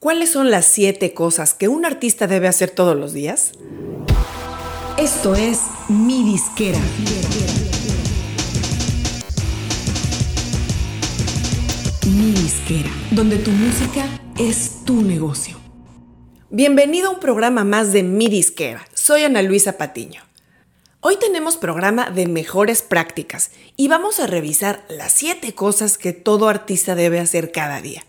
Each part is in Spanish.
¿Cuáles son las siete cosas que un artista debe hacer todos los días? Esto es Mi Disquera. Mi Disquera, donde tu música es tu negocio. Bienvenido a un programa más de Mi Disquera. Soy Ana Luisa Patiño. Hoy tenemos programa de mejores prácticas y vamos a revisar las siete cosas que todo artista debe hacer cada día.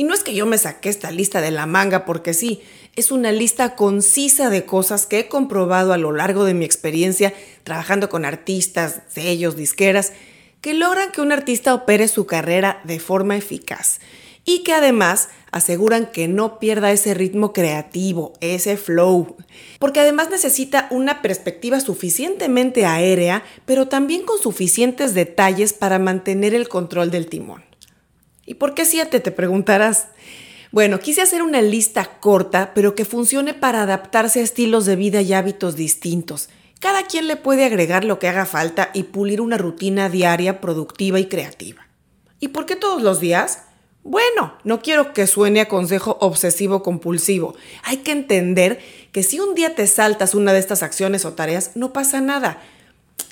Y no es que yo me saqué esta lista de la manga porque sí, es una lista concisa de cosas que he comprobado a lo largo de mi experiencia trabajando con artistas, sellos, disqueras, que logran que un artista opere su carrera de forma eficaz y que además aseguran que no pierda ese ritmo creativo, ese flow, porque además necesita una perspectiva suficientemente aérea, pero también con suficientes detalles para mantener el control del timón. ¿Y por qué siete? Te preguntarás. Bueno, quise hacer una lista corta, pero que funcione para adaptarse a estilos de vida y hábitos distintos. Cada quien le puede agregar lo que haga falta y pulir una rutina diaria productiva y creativa. ¿Y por qué todos los días? Bueno, no quiero que suene a consejo obsesivo compulsivo. Hay que entender que si un día te saltas una de estas acciones o tareas, no pasa nada.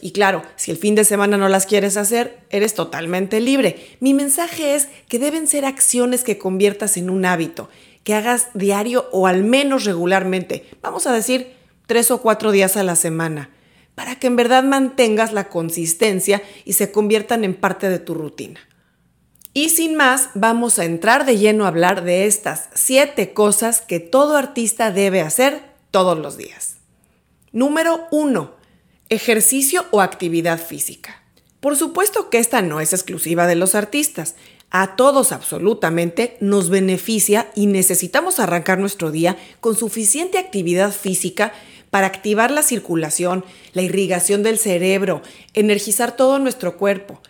Y claro, si el fin de semana no las quieres hacer, eres totalmente libre. Mi mensaje es que deben ser acciones que conviertas en un hábito, que hagas diario o al menos regularmente. Vamos a decir tres o cuatro días a la semana, para que en verdad mantengas la consistencia y se conviertan en parte de tu rutina. Y sin más, vamos a entrar de lleno a hablar de estas siete cosas que todo artista debe hacer todos los días. Número 1. Ejercicio o actividad física. Por supuesto que esta no es exclusiva de los artistas. A todos absolutamente nos beneficia y necesitamos arrancar nuestro día con suficiente actividad física para activar la circulación, la irrigación del cerebro, energizar todo nuestro cuerpo.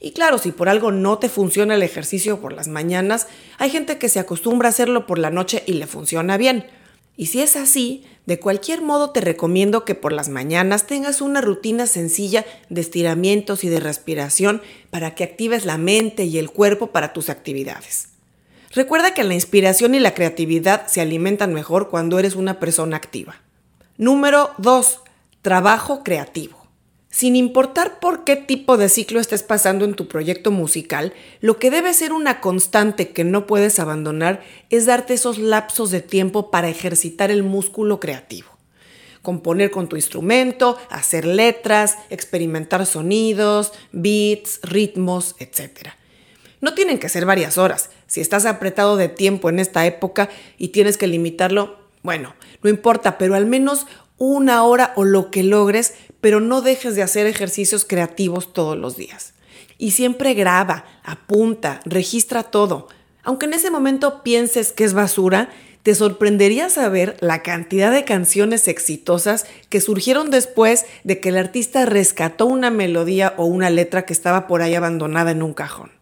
Y claro, si por algo no te funciona el ejercicio por las mañanas, hay gente que se acostumbra a hacerlo por la noche y le funciona bien. Y si es así, de cualquier modo te recomiendo que por las mañanas tengas una rutina sencilla de estiramientos y de respiración para que actives la mente y el cuerpo para tus actividades. Recuerda que la inspiración y la creatividad se alimentan mejor cuando eres una persona activa. Número 2. Trabajo creativo. Sin importar por qué tipo de ciclo estés pasando en tu proyecto musical, lo que debe ser una constante que no puedes abandonar es darte esos lapsos de tiempo para ejercitar el músculo creativo. Componer con tu instrumento, hacer letras, experimentar sonidos, beats, ritmos, etc. No tienen que ser varias horas. Si estás apretado de tiempo en esta época y tienes que limitarlo, bueno, no importa, pero al menos una hora o lo que logres, pero no dejes de hacer ejercicios creativos todos los días. Y siempre graba, apunta, registra todo. Aunque en ese momento pienses que es basura, te sorprendería saber la cantidad de canciones exitosas que surgieron después de que el artista rescató una melodía o una letra que estaba por ahí abandonada en un cajón.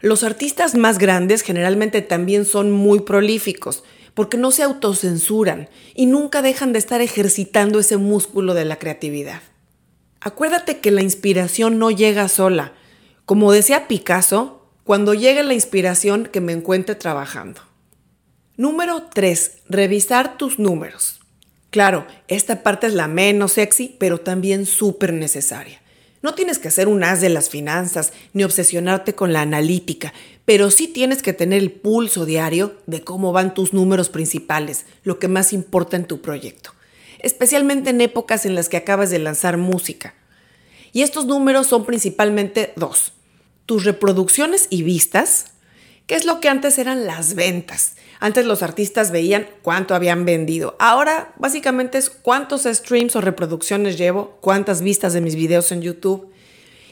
Los artistas más grandes generalmente también son muy prolíficos, porque no se autocensuran y nunca dejan de estar ejercitando ese músculo de la creatividad. Acuérdate que la inspiración no llega sola. Como decía Picasso, cuando llegue la inspiración que me encuentre trabajando. Número 3. Revisar tus números. Claro, esta parte es la menos sexy, pero también súper necesaria. No tienes que ser un as de las finanzas ni obsesionarte con la analítica, pero sí tienes que tener el pulso diario de cómo van tus números principales, lo que más importa en tu proyecto, especialmente en épocas en las que acabas de lanzar música. Y estos números son principalmente dos, tus reproducciones y vistas, que es lo que antes eran las ventas. Antes los artistas veían cuánto habían vendido. Ahora básicamente es cuántos streams o reproducciones llevo, cuántas vistas de mis videos en YouTube.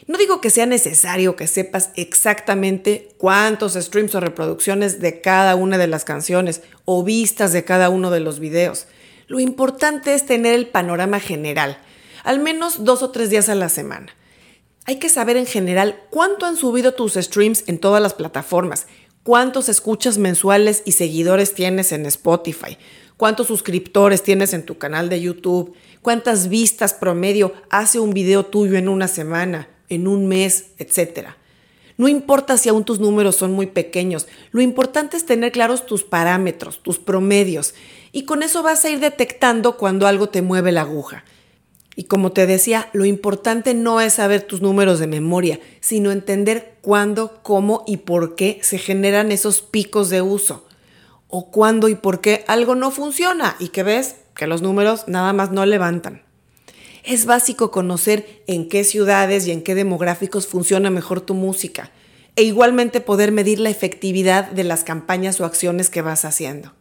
No digo que sea necesario que sepas exactamente cuántos streams o reproducciones de cada una de las canciones o vistas de cada uno de los videos. Lo importante es tener el panorama general, al menos dos o tres días a la semana. Hay que saber en general cuánto han subido tus streams en todas las plataformas, cuántos escuchas mensuales y seguidores tienes en Spotify, cuántos suscriptores tienes en tu canal de YouTube, cuántas vistas promedio hace un video tuyo en una semana, en un mes, etc. No importa si aún tus números son muy pequeños, lo importante es tener claros tus parámetros, tus promedios, y con eso vas a ir detectando cuando algo te mueve la aguja. Y como te decía, lo importante no es saber tus números de memoria, sino entender cuándo, cómo y por qué se generan esos picos de uso. O cuándo y por qué algo no funciona y que ves que los números nada más no levantan. Es básico conocer en qué ciudades y en qué demográficos funciona mejor tu música e igualmente poder medir la efectividad de las campañas o acciones que vas haciendo.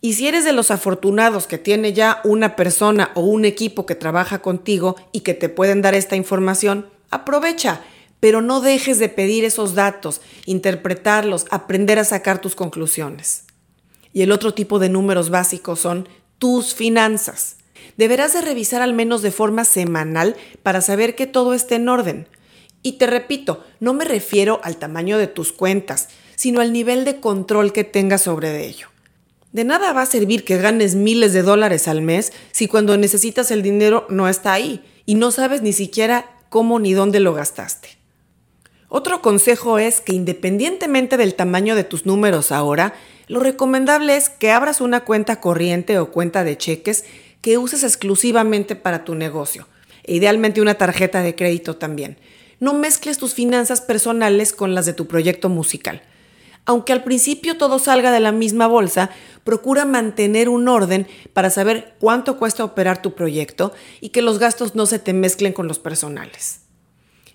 Y si eres de los afortunados que tiene ya una persona o un equipo que trabaja contigo y que te pueden dar esta información, aprovecha, pero no dejes de pedir esos datos, interpretarlos, aprender a sacar tus conclusiones. Y el otro tipo de números básicos son tus finanzas. Deberás de revisar al menos de forma semanal para saber que todo esté en orden. Y te repito, no me refiero al tamaño de tus cuentas, sino al nivel de control que tengas sobre ello. De nada va a servir que ganes miles de dólares al mes si cuando necesitas el dinero no está ahí y no sabes ni siquiera cómo ni dónde lo gastaste. Otro consejo es que independientemente del tamaño de tus números ahora, lo recomendable es que abras una cuenta corriente o cuenta de cheques que uses exclusivamente para tu negocio, e idealmente una tarjeta de crédito también. No mezcles tus finanzas personales con las de tu proyecto musical. Aunque al principio todo salga de la misma bolsa, procura mantener un orden para saber cuánto cuesta operar tu proyecto y que los gastos no se te mezclen con los personales.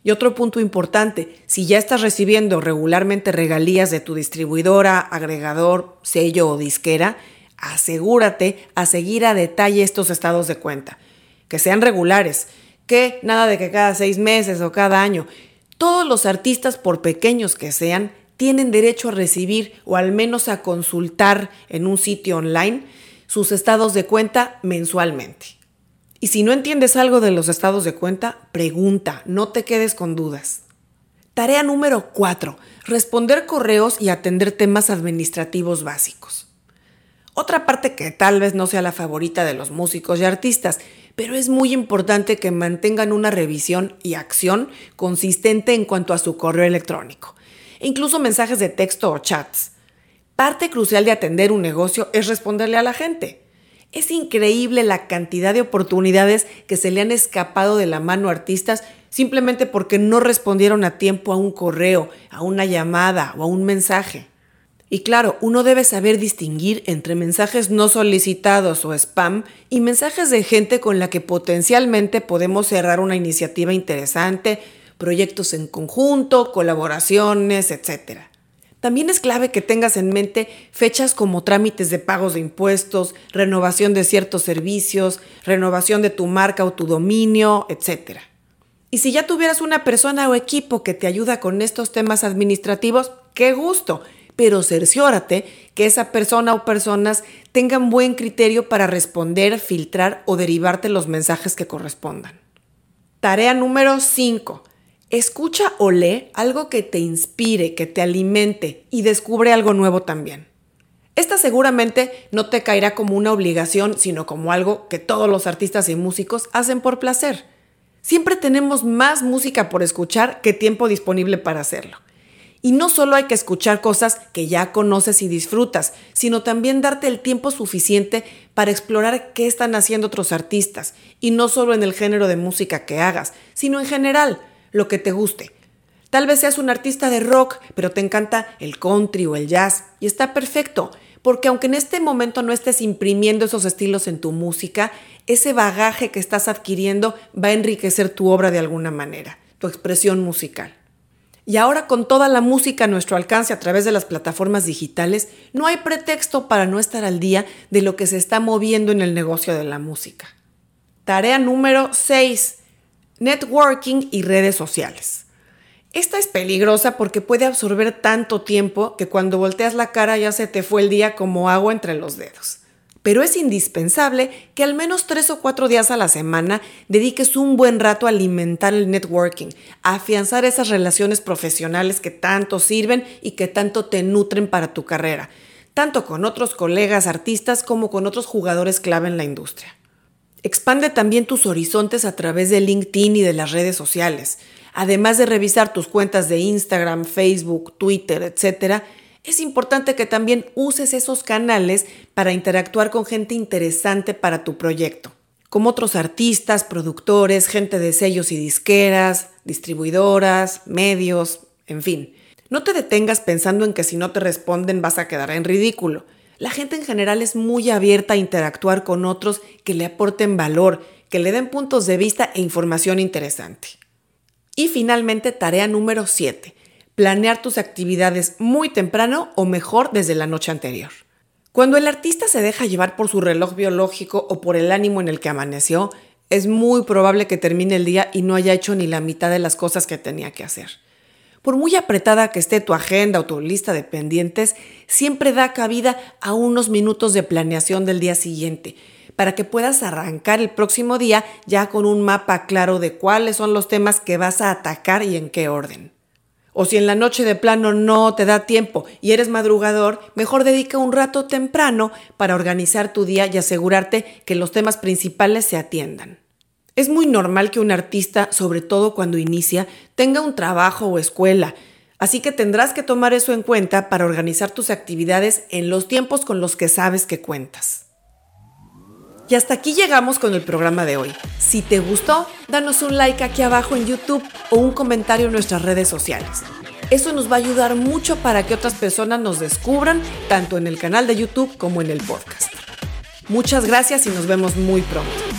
Y otro punto importante, si ya estás recibiendo regularmente regalías de tu distribuidora, agregador, sello o disquera, asegúrate a seguir a detalle estos estados de cuenta, que sean regulares, que nada de que cada seis meses o cada año. Todos los artistas, por pequeños que sean, tienen derecho a recibir o al menos a consultar en un sitio online sus estados de cuenta mensualmente. Y si no entiendes algo de los estados de cuenta, pregunta, no te quedes con dudas. Tarea número 4. Responder correos y atender temas administrativos básicos. Otra parte que tal vez no sea la favorita de los músicos y artistas, pero es muy importante que mantengan una revisión y acción consistente en cuanto a su correo electrónico, incluso mensajes de texto o chats. Parte crucial de atender un negocio es responderle a la gente. Es increíble la cantidad de oportunidades que se le han escapado de la mano a artistas simplemente porque no respondieron a tiempo a un correo, a una llamada o a un mensaje. Y claro, uno debe saber distinguir entre mensajes no solicitados o spam y mensajes de gente con la que potencialmente podemos cerrar una iniciativa interesante, proyectos en conjunto, colaboraciones, etc. También es clave que tengas en mente fechas como trámites de pagos de impuestos, renovación de ciertos servicios, renovación de tu marca o tu dominio, etc. Y si ya tuvieras una persona o equipo que te ayuda con estos temas administrativos, qué gusto pero cerciórate que esa persona o personas tengan buen criterio para responder, filtrar o derivarte los mensajes que correspondan. Tarea número 5. Escucha o lee algo que te inspire, que te alimente y descubre algo nuevo también. Esta seguramente no te caerá como una obligación, sino como algo que todos los artistas y músicos hacen por placer. Siempre tenemos más música por escuchar que tiempo disponible para hacerlo. Y no solo hay que escuchar cosas que ya conoces y disfrutas, sino también darte el tiempo suficiente para explorar qué están haciendo otros artistas, y no solo en el género de música que hagas, sino en general, lo que te guste. Tal vez seas un artista de rock, pero te encanta el country o el jazz, y está perfecto, porque aunque en este momento no estés imprimiendo esos estilos en tu música, ese bagaje que estás adquiriendo va a enriquecer tu obra de alguna manera, tu expresión musical. Y ahora con toda la música a nuestro alcance a través de las plataformas digitales, no hay pretexto para no estar al día de lo que se está moviendo en el negocio de la música. Tarea número 6. Networking y redes sociales. Esta es peligrosa porque puede absorber tanto tiempo que cuando volteas la cara ya se te fue el día como agua entre los dedos pero es indispensable que al menos tres o cuatro días a la semana dediques un buen rato a alimentar el networking, a afianzar esas relaciones profesionales que tanto sirven y que tanto te nutren para tu carrera, tanto con otros colegas artistas como con otros jugadores clave en la industria. Expande también tus horizontes a través de LinkedIn y de las redes sociales. Además de revisar tus cuentas de Instagram, Facebook, Twitter, etc., es importante que también uses esos canales para interactuar con gente interesante para tu proyecto, como otros artistas, productores, gente de sellos y disqueras, distribuidoras, medios, en fin. No te detengas pensando en que si no te responden vas a quedar en ridículo. La gente en general es muy abierta a interactuar con otros que le aporten valor, que le den puntos de vista e información interesante. Y finalmente, tarea número 7. Planear tus actividades muy temprano o mejor desde la noche anterior. Cuando el artista se deja llevar por su reloj biológico o por el ánimo en el que amaneció, es muy probable que termine el día y no haya hecho ni la mitad de las cosas que tenía que hacer. Por muy apretada que esté tu agenda o tu lista de pendientes, siempre da cabida a unos minutos de planeación del día siguiente, para que puedas arrancar el próximo día ya con un mapa claro de cuáles son los temas que vas a atacar y en qué orden. O si en la noche de plano no te da tiempo y eres madrugador, mejor dedica un rato temprano para organizar tu día y asegurarte que los temas principales se atiendan. Es muy normal que un artista, sobre todo cuando inicia, tenga un trabajo o escuela, así que tendrás que tomar eso en cuenta para organizar tus actividades en los tiempos con los que sabes que cuentas. Y hasta aquí llegamos con el programa de hoy. Si te gustó, danos un like aquí abajo en YouTube o un comentario en nuestras redes sociales. Eso nos va a ayudar mucho para que otras personas nos descubran, tanto en el canal de YouTube como en el podcast. Muchas gracias y nos vemos muy pronto.